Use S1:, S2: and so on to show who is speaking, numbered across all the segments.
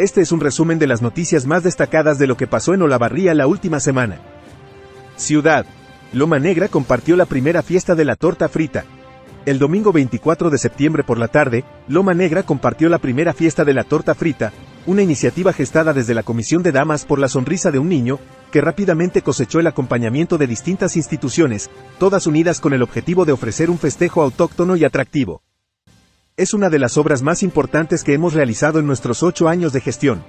S1: Este es un resumen de las noticias más destacadas de lo que pasó en Olavarría la última semana. Ciudad. Loma Negra compartió la primera fiesta de la torta frita. El domingo 24 de septiembre por la tarde, Loma Negra compartió la primera fiesta de la torta frita, una iniciativa gestada desde la Comisión de Damas por la sonrisa de un niño, que rápidamente cosechó el acompañamiento de distintas instituciones, todas unidas con el objetivo de ofrecer un festejo autóctono y atractivo es una de las obras más importantes que hemos realizado en nuestros ocho años de gestión.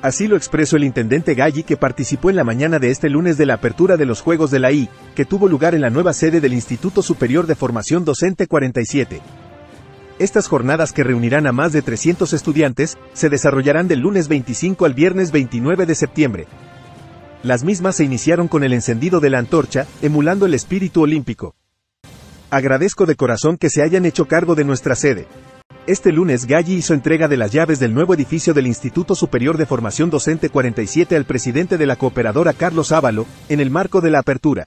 S1: Así lo expresó el intendente Galli que participó en la mañana de este lunes de la apertura de los Juegos de la I, que tuvo lugar en la nueva sede del Instituto Superior de Formación Docente 47. Estas jornadas que reunirán a más de 300 estudiantes, se desarrollarán del lunes 25 al viernes 29 de septiembre. Las mismas se iniciaron con el encendido de la antorcha, emulando el espíritu olímpico. Agradezco de corazón que se hayan hecho cargo de nuestra sede. Este lunes Galli hizo entrega de las llaves del nuevo edificio del Instituto Superior de Formación Docente 47 al presidente de la cooperadora Carlos Ávalo, en el marco de la apertura.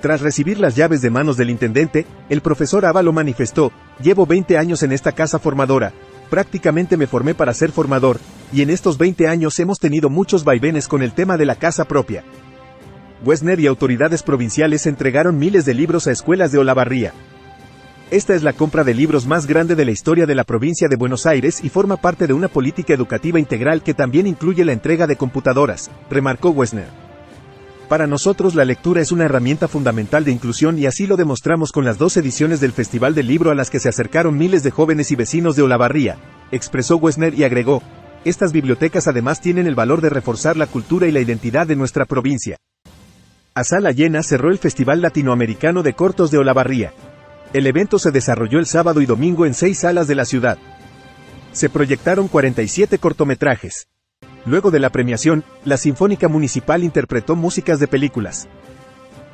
S1: Tras recibir las llaves de manos del intendente, el profesor Ávalo manifestó, llevo 20 años en esta casa formadora, prácticamente me formé para ser formador, y en estos 20 años hemos tenido muchos vaivenes con el tema de la casa propia. Wesner y autoridades provinciales entregaron miles de libros a escuelas de Olavarría. Esta es la compra de libros más grande de la historia de la provincia de Buenos Aires y forma parte de una política educativa integral que también incluye la entrega de computadoras, remarcó Wesner. Para nosotros la lectura es una herramienta fundamental de inclusión y así lo demostramos con las dos ediciones del Festival del Libro a las que se acercaron miles de jóvenes y vecinos de Olavarría, expresó Wesner y agregó, estas bibliotecas además tienen el valor de reforzar la cultura y la identidad de nuestra provincia. A sala llena cerró el Festival Latinoamericano de Cortos de Olavarría. El evento se desarrolló el sábado y domingo en seis salas de la ciudad. Se proyectaron 47 cortometrajes. Luego de la premiación, la Sinfónica Municipal interpretó músicas de películas.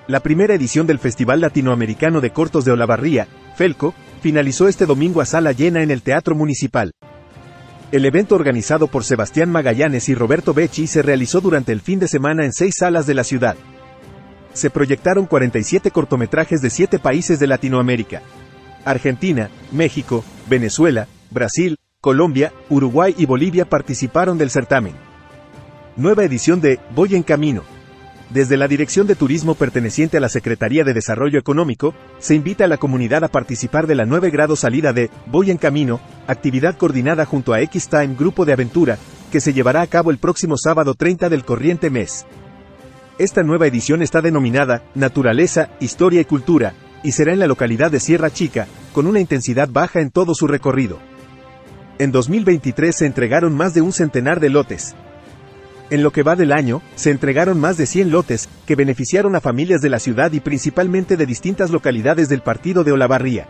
S1: La primera edición del Festival Latinoamericano de Cortos de Olavarría, FELCO, finalizó este domingo a sala llena en el Teatro Municipal. El evento organizado por Sebastián Magallanes y Roberto Becci se realizó durante el fin de semana en seis salas de la ciudad se proyectaron 47 cortometrajes de 7 países de Latinoamérica. Argentina, México, Venezuela, Brasil, Colombia, Uruguay y Bolivia participaron del certamen. Nueva edición de Voy en Camino. Desde la Dirección de Turismo perteneciente a la Secretaría de Desarrollo Económico, se invita a la comunidad a participar de la 9 grado salida de Voy en Camino, actividad coordinada junto a X-Time Grupo de Aventura, que se llevará a cabo el próximo sábado 30 del corriente mes. Esta nueva edición está denominada Naturaleza, Historia y Cultura, y será en la localidad de Sierra Chica, con una intensidad baja en todo su recorrido. En 2023 se entregaron más de un centenar de lotes. En lo que va del año, se entregaron más de 100 lotes, que beneficiaron a familias de la ciudad y principalmente de distintas localidades del partido de Olavarría.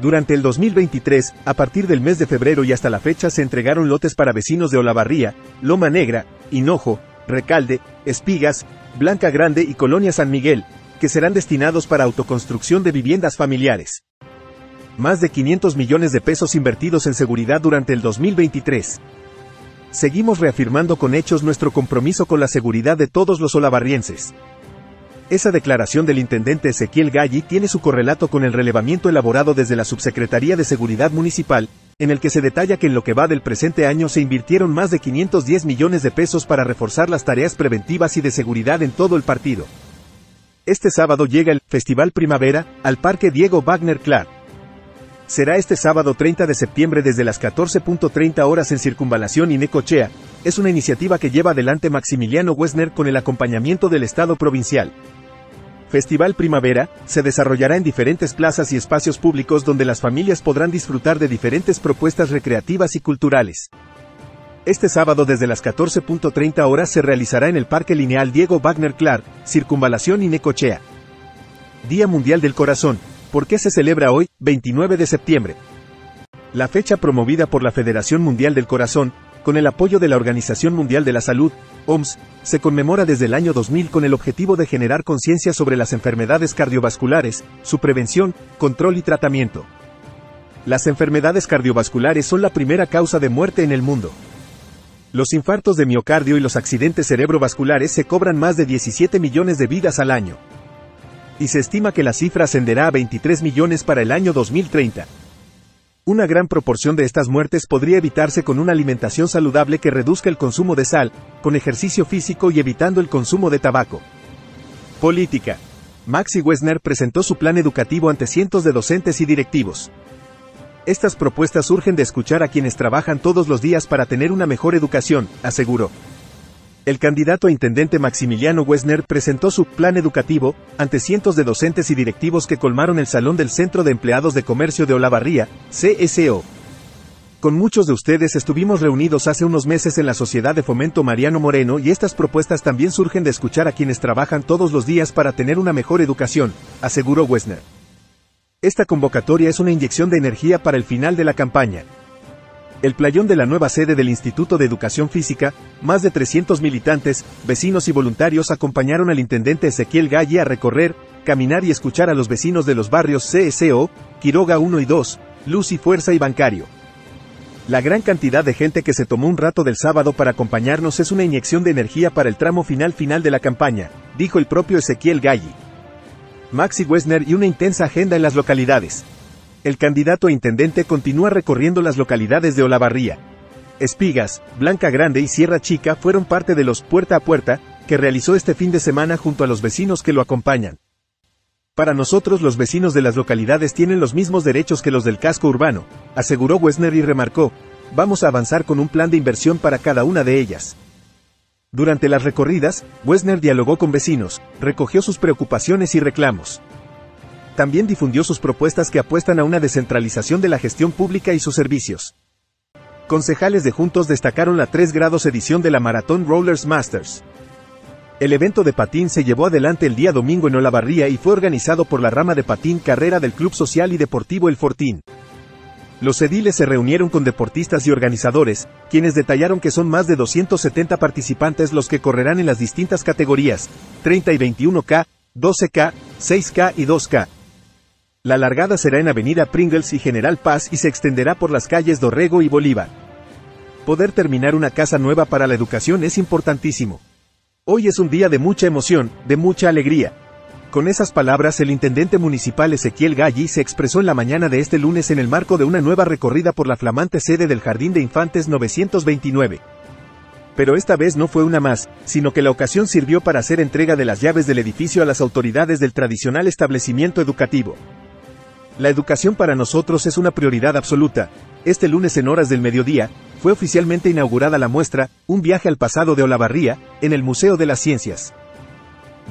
S1: Durante el 2023, a partir del mes de febrero y hasta la fecha se entregaron lotes para vecinos de Olavarría, Loma Negra, Hinojo, Recalde, Espigas, Blanca Grande y Colonia San Miguel, que serán destinados para autoconstrucción de viviendas familiares. Más de 500 millones de pesos invertidos en seguridad durante el 2023. Seguimos reafirmando con hechos nuestro compromiso con la seguridad de todos los olavarrienses. Esa declaración del intendente Ezequiel Galli tiene su correlato con el relevamiento elaborado desde la Subsecretaría de Seguridad Municipal, en el que se detalla que en lo que va del presente año se invirtieron más de 510 millones de pesos para reforzar las tareas preventivas y de seguridad en todo el partido. Este sábado llega el Festival Primavera al Parque Diego Wagner Clark. Será este sábado 30 de septiembre desde las 14.30 horas en Circunvalación y Necochea. Es una iniciativa que lleva adelante Maximiliano Wesner con el acompañamiento del Estado provincial. Festival Primavera, se desarrollará en diferentes plazas y espacios públicos donde las familias podrán disfrutar de diferentes propuestas recreativas y culturales. Este sábado desde las 14.30 horas se realizará en el Parque Lineal Diego Wagner Clark, Circunvalación y Necochea. Día Mundial del Corazón. ¿Por qué se celebra hoy, 29 de septiembre? La fecha promovida por la Federación Mundial del Corazón, con el apoyo de la Organización Mundial de la Salud, OMS, se conmemora desde el año 2000 con el objetivo de generar conciencia sobre las enfermedades cardiovasculares, su prevención, control y tratamiento. Las enfermedades cardiovasculares son la primera causa de muerte en el mundo. Los infartos de miocardio y los accidentes cerebrovasculares se cobran más de 17 millones de vidas al año. Y se estima que la cifra ascenderá a 23 millones para el año 2030. Una gran proporción de estas muertes podría evitarse con una alimentación saludable que reduzca el consumo de sal, con ejercicio físico y evitando el consumo de tabaco. Política. Maxi Wessner presentó su plan educativo ante cientos de docentes y directivos. Estas propuestas surgen de escuchar a quienes trabajan todos los días para tener una mejor educación, aseguró. El candidato a intendente Maximiliano Wessner presentó su plan educativo ante cientos de docentes y directivos que colmaron el salón del Centro de Empleados de Comercio de Olavarría, CSO. Con muchos de ustedes estuvimos reunidos hace unos meses en la Sociedad de Fomento Mariano Moreno y estas propuestas también surgen de escuchar a quienes trabajan todos los días para tener una mejor educación, aseguró Wessner. Esta convocatoria es una inyección de energía para el final de la campaña, el playón de la nueva sede del Instituto de Educación Física, más de 300 militantes, vecinos y voluntarios acompañaron al intendente Ezequiel Galle a recorrer, caminar y escuchar a los vecinos de los barrios CSO, Quiroga 1 y 2, Luz y Fuerza y Bancario. La gran cantidad de gente que se tomó un rato del sábado para acompañarnos es una inyección de energía para el tramo final final de la campaña, dijo el propio Ezequiel Galli. Maxi Wessner y una intensa agenda en las localidades el candidato a intendente continúa recorriendo las localidades de Olavarría. Espigas, Blanca Grande y Sierra Chica fueron parte de los puerta a puerta que realizó este fin de semana junto a los vecinos que lo acompañan. Para nosotros los vecinos de las localidades tienen los mismos derechos que los del casco urbano, aseguró Wessner y remarcó, vamos a avanzar con un plan de inversión para cada una de ellas. Durante las recorridas, Wessner dialogó con vecinos, recogió sus preocupaciones y reclamos también difundió sus propuestas que apuestan a una descentralización de la gestión pública y sus servicios. Concejales de Juntos destacaron la 3 grados edición de la Maratón Rollers Masters. El evento de patín se llevó adelante el día domingo en Olavarría y fue organizado por la rama de patín carrera del Club Social y Deportivo El Fortín. Los ediles se reunieron con deportistas y organizadores, quienes detallaron que son más de 270 participantes los que correrán en las distintas categorías, 30 y 21K, 12K, 6K y 2K. La largada será en Avenida Pringles y General Paz y se extenderá por las calles Dorrego y Bolívar. Poder terminar una casa nueva para la educación es importantísimo. Hoy es un día de mucha emoción, de mucha alegría. Con esas palabras el intendente municipal Ezequiel Galli se expresó en la mañana de este lunes en el marco de una nueva recorrida por la flamante sede del Jardín de Infantes 929. Pero esta vez no fue una más, sino que la ocasión sirvió para hacer entrega de las llaves del edificio a las autoridades del tradicional establecimiento educativo. La educación para nosotros es una prioridad absoluta. Este lunes en horas del mediodía, fue oficialmente inaugurada la muestra, Un viaje al pasado de Olavarría, en el Museo de las Ciencias.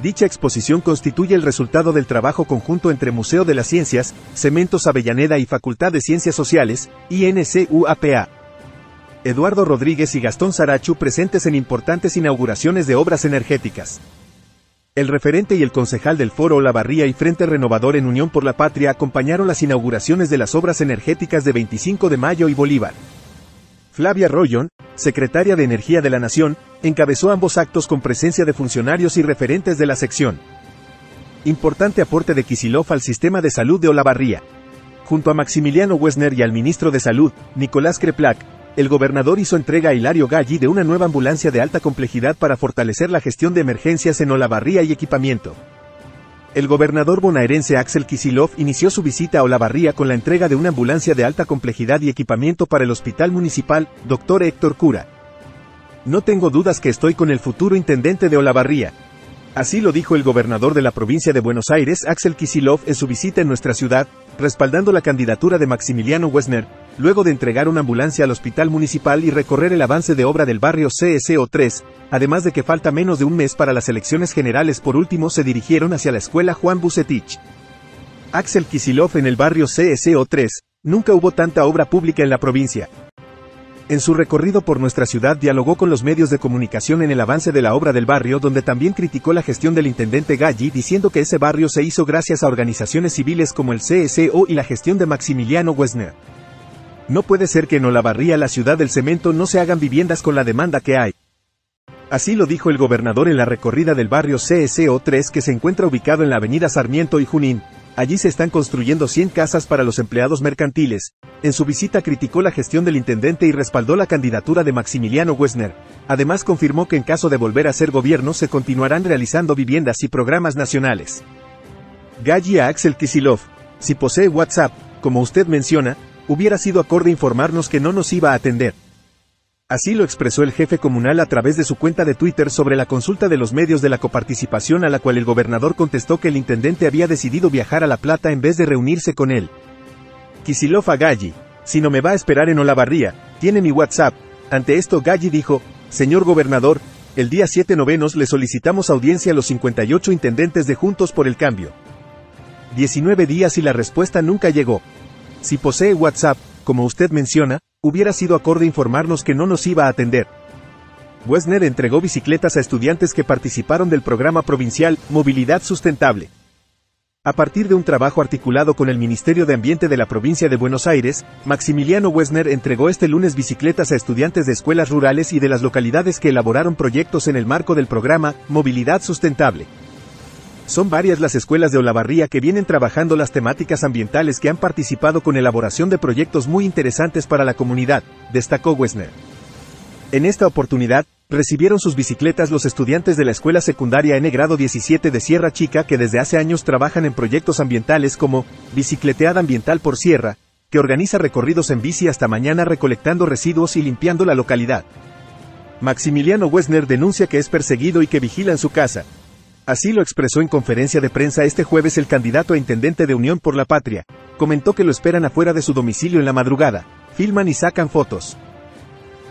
S1: Dicha exposición constituye el resultado del trabajo conjunto entre Museo de las Ciencias, Cementos Avellaneda y Facultad de Ciencias Sociales, INCUAPA. Eduardo Rodríguez y Gastón Sarachu presentes en importantes inauguraciones de obras energéticas. El referente y el concejal del Foro Olavarría y Frente Renovador en Unión por la Patria acompañaron las inauguraciones de las obras energéticas de 25 de Mayo y Bolívar. Flavia Rollón, secretaria de Energía de la Nación, encabezó ambos actos con presencia de funcionarios y referentes de la sección. Importante aporte de Kisilov al sistema de salud de Olavarría. Junto a Maximiliano Wessner y al ministro de Salud, Nicolás Creplac, el gobernador hizo entrega a Hilario Galli de una nueva ambulancia de alta complejidad para fortalecer la gestión de emergencias en Olavarría y equipamiento. El gobernador bonaerense Axel Kisilov inició su visita a Olavarría con la entrega de una ambulancia de alta complejidad y equipamiento para el Hospital Municipal, Dr. Héctor Cura. No tengo dudas que estoy con el futuro intendente de Olavarría. Así lo dijo el gobernador de la provincia de Buenos Aires, Axel Kisilov, en su visita en nuestra ciudad, respaldando la candidatura de Maximiliano Wessner, luego de entregar una ambulancia al hospital municipal y recorrer el avance de obra del barrio CSO3, además de que falta menos de un mes para las elecciones generales por último se dirigieron hacia la escuela Juan Bucetich. Axel Kisilov en el barrio CSO3, nunca hubo tanta obra pública en la provincia. En su recorrido por nuestra ciudad dialogó con los medios de comunicación en el avance de la obra del barrio donde también criticó la gestión del intendente Galli diciendo que ese barrio se hizo gracias a organizaciones civiles como el CSO y la gestión de Maximiliano Wessner. No puede ser que en Olavarría, la ciudad del cemento, no se hagan viviendas con la demanda que hay. Así lo dijo el gobernador en la recorrida del barrio CSO3 que se encuentra ubicado en la avenida Sarmiento y Junín. Allí se están construyendo 100 casas para los empleados mercantiles. En su visita criticó la gestión del intendente y respaldó la candidatura de Maximiliano Wessner. Además confirmó que en caso de volver a ser gobierno se continuarán realizando viviendas y programas nacionales. Galli a Axel Kisilov. Si posee WhatsApp, como usted menciona, hubiera sido acorde informarnos que no nos iba a atender. Así lo expresó el jefe comunal a través de su cuenta de Twitter sobre la consulta de los medios de la coparticipación a la cual el gobernador contestó que el intendente había decidido viajar a La Plata en vez de reunirse con él. Kisilov a Galli, si no me va a esperar en Olavarría, tiene mi WhatsApp. Ante esto Galli dijo, señor gobernador, el día 7 novenos le solicitamos audiencia a los 58 intendentes de Juntos por el Cambio. 19 días y la respuesta nunca llegó. Si posee WhatsApp, como usted menciona, hubiera sido acorde informarnos que no nos iba a atender. Wesner entregó bicicletas a estudiantes que participaron del programa provincial Movilidad Sustentable. A partir de un trabajo articulado con el Ministerio de Ambiente de la provincia de Buenos Aires, Maximiliano Wesner entregó este lunes bicicletas a estudiantes de escuelas rurales y de las localidades que elaboraron proyectos en el marco del programa Movilidad Sustentable. Son varias las escuelas de Olavarría que vienen trabajando las temáticas ambientales que han participado con elaboración de proyectos muy interesantes para la comunidad, destacó Wesner. En esta oportunidad, recibieron sus bicicletas los estudiantes de la Escuela Secundaria N Grado 17 de Sierra Chica que desde hace años trabajan en proyectos ambientales como Bicicleteada Ambiental por Sierra, que organiza recorridos en bici hasta mañana recolectando residuos y limpiando la localidad. Maximiliano Wesner denuncia que es perseguido y que vigilan su casa, Así lo expresó en conferencia de prensa este jueves el candidato a intendente de Unión por la Patria. Comentó que lo esperan afuera de su domicilio en la madrugada, filman y sacan fotos.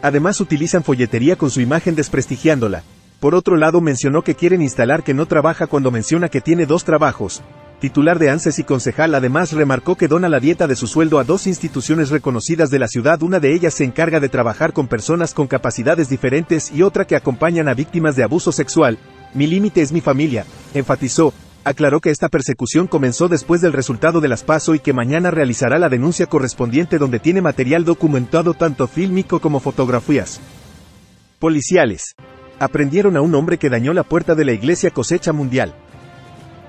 S1: Además utilizan folletería con su imagen desprestigiándola. Por otro lado mencionó que quieren instalar que no trabaja cuando menciona que tiene dos trabajos. Titular de ANSES y concejal además remarcó que dona la dieta de su sueldo a dos instituciones reconocidas de la ciudad, una de ellas se encarga de trabajar con personas con capacidades diferentes y otra que acompañan a víctimas de abuso sexual, mi límite es mi familia, enfatizó, aclaró que esta persecución comenzó después del resultado de las PASO y que mañana realizará la denuncia correspondiente donde tiene material documentado tanto fílmico como fotografías. Policiales. Aprendieron a un hombre que dañó la puerta de la iglesia Cosecha Mundial.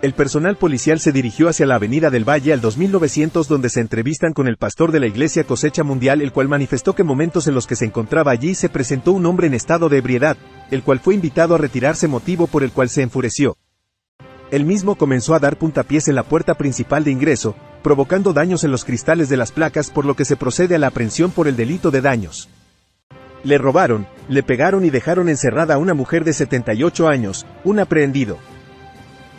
S1: El personal policial se dirigió hacia la Avenida del Valle al 2900 donde se entrevistan con el pastor de la iglesia Cosecha Mundial el cual manifestó que momentos en los que se encontraba allí se presentó un hombre en estado de ebriedad, el cual fue invitado a retirarse motivo por el cual se enfureció. El mismo comenzó a dar puntapiés en la puerta principal de ingreso, provocando daños en los cristales de las placas por lo que se procede a la aprehensión por el delito de daños. Le robaron, le pegaron y dejaron encerrada a una mujer de 78 años, un aprehendido.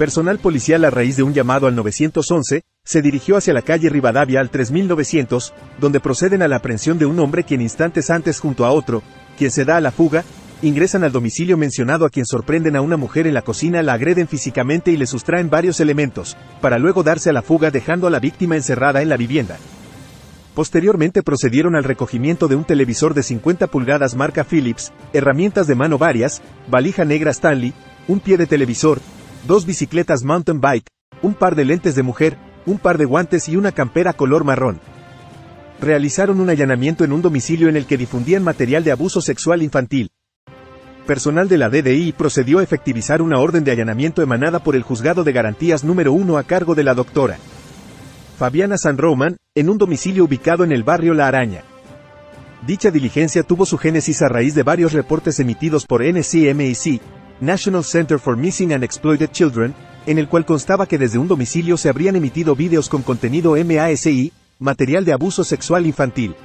S1: Personal policial a raíz de un llamado al 911, se dirigió hacia la calle Rivadavia al 3900, donde proceden a la aprehensión de un hombre quien instantes antes junto a otro, quien se da a la fuga, ingresan al domicilio mencionado a quien sorprenden a una mujer en la cocina, la agreden físicamente y le sustraen varios elementos, para luego darse a la fuga dejando a la víctima encerrada en la vivienda. Posteriormente procedieron al recogimiento de un televisor de 50 pulgadas marca Philips, herramientas de mano varias, valija negra Stanley, un pie de televisor, dos bicicletas mountain bike, un par de lentes de mujer, un par de guantes y una campera color marrón. Realizaron un allanamiento en un domicilio en el que difundían material de abuso sexual infantil personal de la DDI procedió a efectivizar una orden de allanamiento emanada por el Juzgado de Garantías número 1 a cargo de la doctora Fabiana San Roman, en un domicilio ubicado en el barrio La Araña. Dicha diligencia tuvo su génesis a raíz de varios reportes emitidos por NCMEC, National Center for Missing and Exploited Children, en el cual constaba que desde un domicilio se habrían emitido vídeos con contenido MASI, material de abuso sexual infantil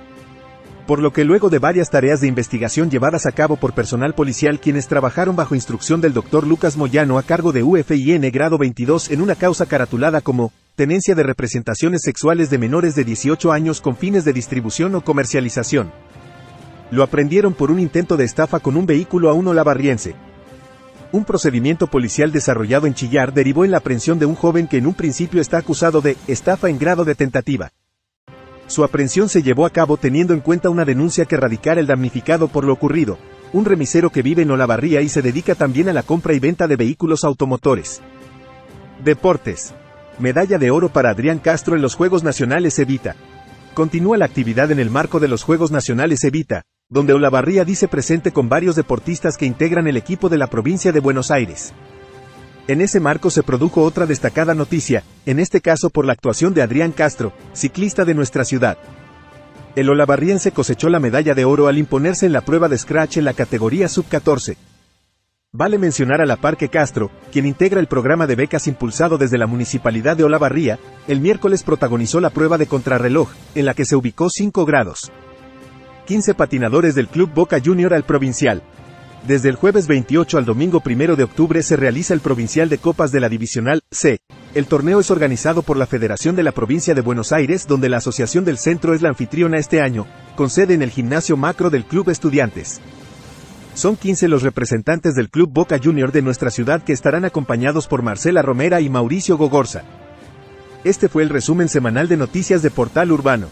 S1: por lo que luego de varias tareas de investigación llevadas a cabo por personal policial quienes trabajaron bajo instrucción del doctor Lucas Moyano a cargo de UFIN grado 22 en una causa caratulada como tenencia de representaciones sexuales de menores de 18 años con fines de distribución o comercialización. Lo aprendieron por un intento de estafa con un vehículo a uno lavarriense. Un procedimiento policial desarrollado en Chillar derivó en la aprehensión de un joven que en un principio está acusado de estafa en grado de tentativa. Su aprehensión se llevó a cabo teniendo en cuenta una denuncia que radicara el damnificado por lo ocurrido, un remisero que vive en Olavarría y se dedica también a la compra y venta de vehículos automotores. Deportes. Medalla de oro para Adrián Castro en los Juegos Nacionales Evita. Continúa la actividad en el marco de los Juegos Nacionales Evita, donde Olavarría dice presente con varios deportistas que integran el equipo de la provincia de Buenos Aires. En ese marco se produjo otra destacada noticia, en este caso por la actuación de Adrián Castro, ciclista de nuestra ciudad. El olavarriense cosechó la medalla de oro al imponerse en la prueba de scratch en la categoría sub-14. Vale mencionar a la Parque Castro, quien integra el programa de becas impulsado desde la Municipalidad de Olavarría, el miércoles protagonizó la prueba de contrarreloj, en la que se ubicó 5 grados. 15 patinadores del Club Boca Junior al Provincial. Desde el jueves 28 al domingo 1 de octubre se realiza el Provincial de Copas de la Divisional C. El torneo es organizado por la Federación de la Provincia de Buenos Aires, donde la Asociación del Centro es la anfitriona este año, con sede en el gimnasio macro del Club Estudiantes. Son 15 los representantes del Club Boca Junior de nuestra ciudad que estarán acompañados por Marcela Romera y Mauricio Gogorza. Este fue el resumen semanal de noticias de Portal Urbano.